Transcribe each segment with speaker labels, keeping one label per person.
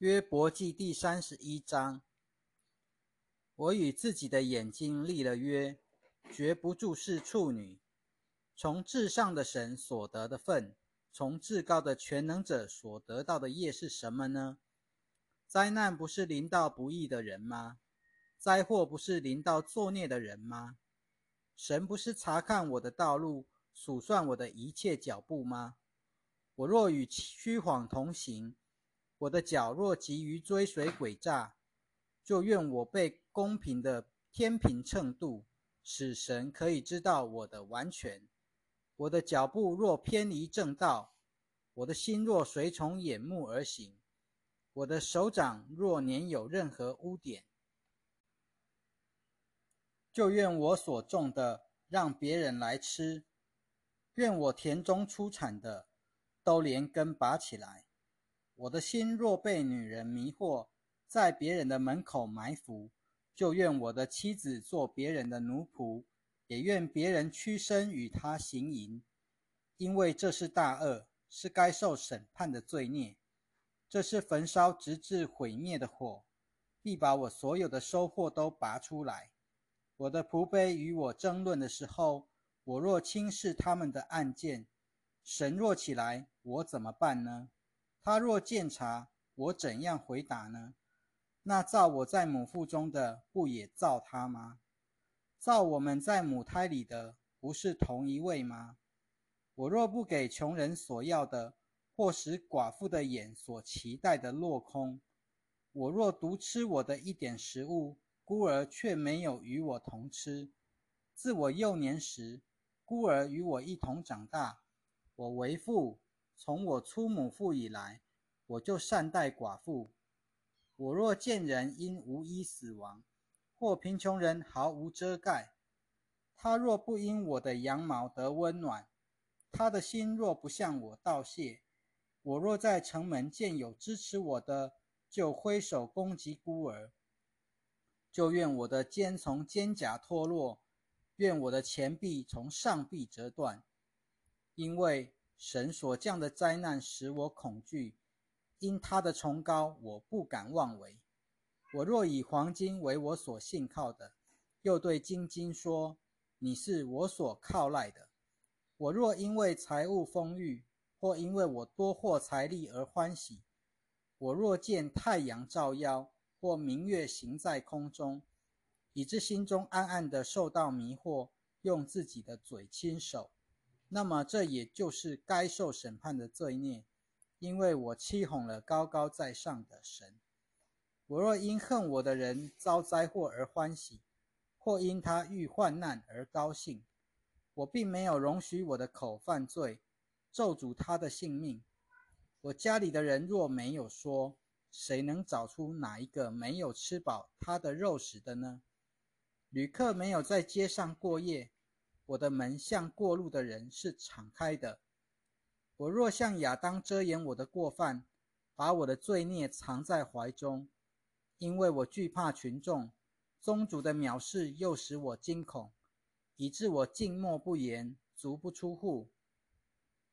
Speaker 1: 约伯记第三十一章：我与自己的眼睛立了约，绝不注视处女。从至上的神所得的份，从至高的全能者所得到的业是什么呢？灾难不是临到不义的人吗？灾祸不是临到作孽的人吗？神不是查看我的道路，数算我的一切脚步吗？我若与虚谎同行，我的脚若急于追随诡诈，就愿我被公平的天平秤度，使神可以知道我的完全。我的脚步若偏离正道，我的心若随从眼目而行，我的手掌若粘有任何污点。就愿我所种的让别人来吃，愿我田中出产的都连根拔起来。我的心若被女人迷惑，在别人的门口埋伏，就愿我的妻子做别人的奴仆，也愿别人屈身与她行淫，因为这是大恶，是该受审判的罪孽。这是焚烧直至毁灭的火，必把我所有的收获都拔出来。我的仆婢与我争论的时候，我若轻视他们的案件，神若起来，我怎么办呢？他若鉴察，我怎样回答呢？那造我在母腹中的，不也造他吗？造我们在母胎里的，不是同一位吗？我若不给穷人所要的，或使寡妇的眼所期待的落空，我若独吃我的一点食物，孤儿却没有与我同吃。自我幼年时，孤儿与我一同长大。我为父，从我出母腹以来，我就善待寡妇。我若见人因无衣死亡，或贫穷人毫无遮盖，他若不因我的羊毛得温暖，他的心若不向我道谢，我若在城门见有支持我的，就挥手攻击孤儿。就愿我的肩从肩胛脱落，愿我的前臂从上臂折断，因为神所降的灾难使我恐惧，因他的崇高我不敢妄为。我若以黄金为我所信靠的，又对金金说：“你是我所靠赖的。”我若因为财物丰裕，或因为我多获财力而欢喜，我若见太阳照耀。或明月行在空中，以致心中暗暗的受到迷惑，用自己的嘴亲手，那么这也就是该受审判的罪孽，因为我欺哄了高高在上的神。我若因恨我的人遭灾祸而欢喜，或因他遇患难而高兴，我并没有容许我的口犯罪，咒诅他的性命。我家里的人若没有说。谁能找出哪一个没有吃饱他的肉食的呢？旅客没有在街上过夜，我的门向过路的人是敞开的。我若向亚当遮掩我的过犯，把我的罪孽藏在怀中，因为我惧怕群众，宗主的藐视又使我惊恐，以致我静默不言，足不出户。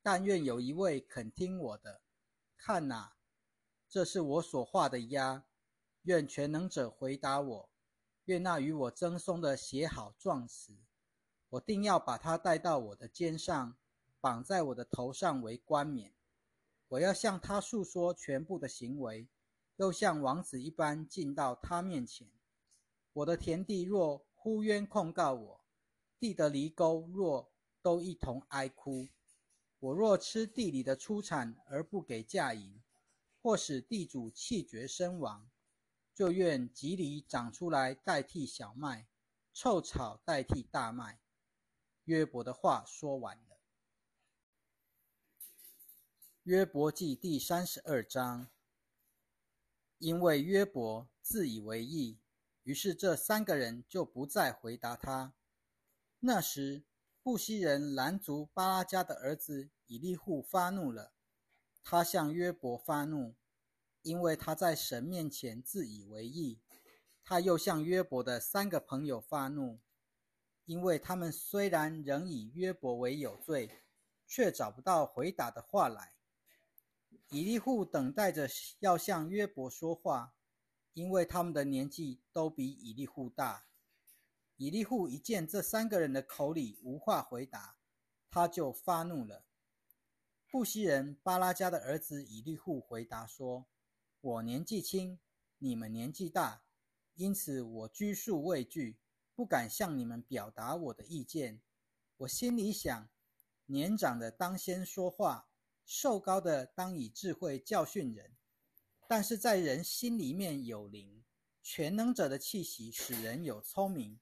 Speaker 1: 但愿有一位肯听我的，看哪。这是我所画的鸭，愿全能者回答我。愿那与我赠送的写好状词，我定要把它带到我的肩上，绑在我的头上为冠冕。我要向他诉说全部的行为，又像王子一般进到他面前。我的田地若呼冤控告我，地的犁沟若都一同哀哭。我若吃地里的出产而不给价银。或使地主气绝身亡，就愿吉藜长出来代替小麦，臭草代替大麦。约伯的话说完了。约伯记第三十二章，因为约伯自以为意，于是这三个人就不再回答他。那时，布西人兰族巴拉加的儿子以利户发怒了。他向约伯发怒，因为他在神面前自以为意；他又向约伯的三个朋友发怒，因为他们虽然仍以约伯为有罪，却找不到回答的话来。以利户等待着要向约伯说话，因为他们的年纪都比以利户大。以利户一见这三个人的口里无话回答，他就发怒了。布西人巴拉加的儿子以利户回答说：“我年纪轻，你们年纪大，因此我拘束畏惧，不敢向你们表达我的意见。我心里想，年长的当先说话。”瘦高的当以智慧教训人，但是在人心里面有灵，全能者的气息使人有聪明。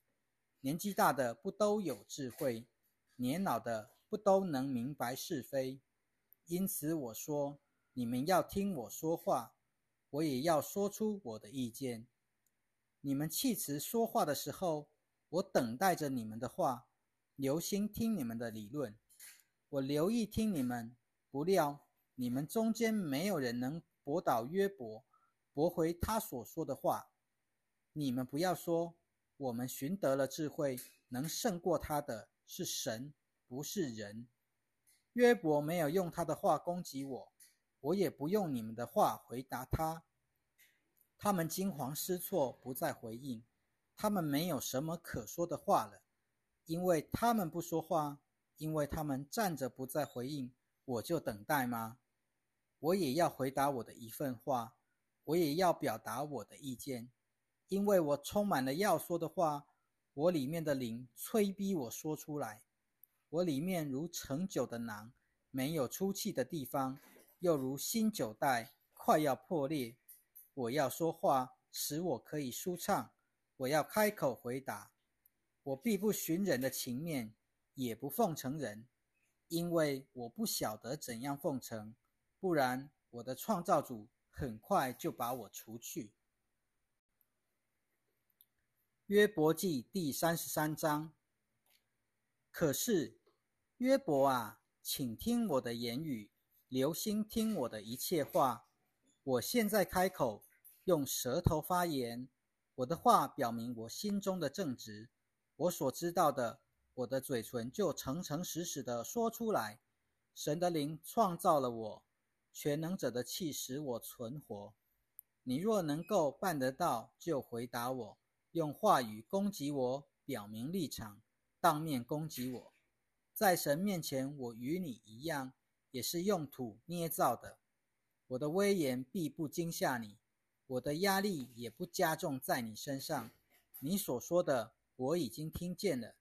Speaker 1: 年纪大的不都有智慧，年老的不都能明白是非。因此我说，你们要听我说话，我也要说出我的意见。你们弃词说话的时候，我等待着你们的话，留心听你们的理论。我留意听你们。不料你们中间没有人能驳倒约伯，驳回他所说的话。你们不要说，我们寻得了智慧，能胜过他的是神，不是人。约伯没有用他的话攻击我，我也不用你们的话回答他。他们惊慌失措，不再回应。他们没有什么可说的话了，因为他们不说话，因为他们站着不再回应。我就等待吗？我也要回答我的一份话，我也要表达我的意见，因为我充满了要说的话。我里面的灵催逼我说出来，我里面如盛酒的囊，没有出气的地方，又如新酒袋快要破裂。我要说话，使我可以舒畅。我要开口回答，我必不寻人的情面，也不奉承人。因为我不晓得怎样奉承，不然我的创造主很快就把我除去。约伯记第三十三章。可是约伯啊，请听我的言语，留心听我的一切话。我现在开口，用舌头发言，我的话表明我心中的正直，我所知道的。我的嘴唇就诚诚实实的说出来。神的灵创造了我，全能者的气使我存活。你若能够办得到，就回答我，用话语攻击我，表明立场，当面攻击我。在神面前，我与你一样，也是用土捏造的。我的威严必不惊吓你，我的压力也不加重在你身上。你所说的，我已经听见了。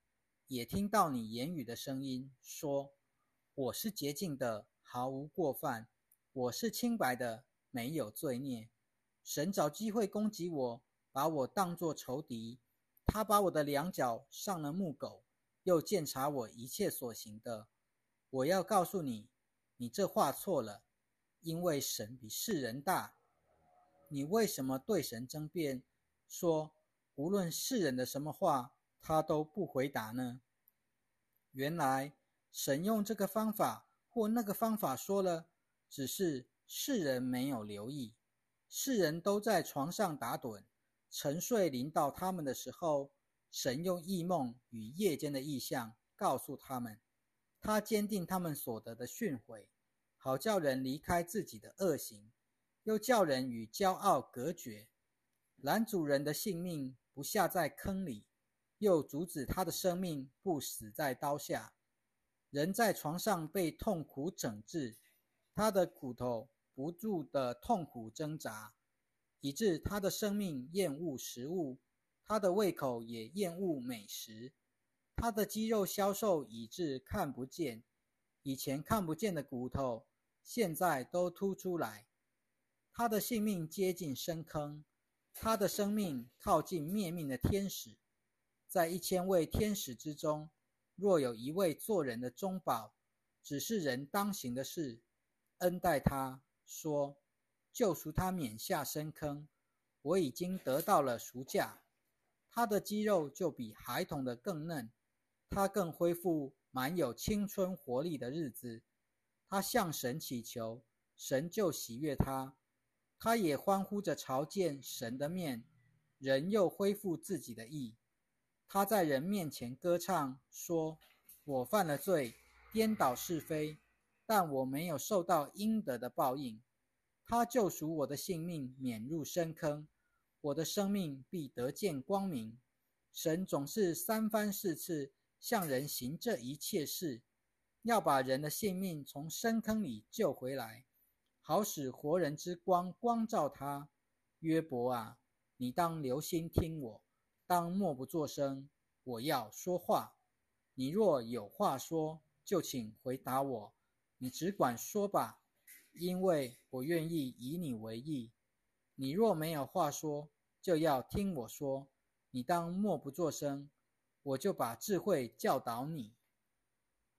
Speaker 1: 也听到你言语的声音，说：“我是洁净的，毫无过犯；我是清白的，没有罪孽。”神找机会攻击我，把我当作仇敌。他把我的两脚上了木狗，又检查我一切所行的。我要告诉你，你这话错了，因为神比世人大。你为什么对神争辩，说无论世人的什么话？他都不回答呢。原来神用这个方法或那个方法说了，只是世人没有留意。世人都在床上打盹，沉睡临到他们的时候，神用异梦与夜间的异象告诉他们，他坚定他们所得的训诲，好叫人离开自己的恶行，又叫人与骄傲隔绝，男主人的性命不下在坑里。又阻止他的生命不死在刀下，人在床上被痛苦整治，他的骨头不住的痛苦挣扎，以致他的生命厌恶食物，他的胃口也厌恶美食，他的肌肉消瘦以致看不见，以前看不见的骨头现在都凸出来，他的性命接近深坑，他的生命靠近灭命的天使。在一千位天使之中，若有一位做人的中保，只是人当行的事，恩待他，说救赎他免下深坑，我已经得到了赎价。他的肌肉就比孩童的更嫩，他更恢复满有青春活力的日子。他向神祈求，神就喜悦他，他也欢呼着朝见神的面，人又恢复自己的意。他在人面前歌唱，说：“我犯了罪，颠倒是非，但我没有受到应得的报应。他救赎我的性命，免入深坑，我的生命必得见光明。神总是三番四次向人行这一切事，要把人的性命从深坑里救回来，好使活人之光光照他。约伯啊，你当留心听我，当默不作声。我要说话，你若有话说，就请回答我。你只管说吧，因为我愿意以你为意。你若没有话说，就要听我说。你当默不作声，我就把智慧教导你。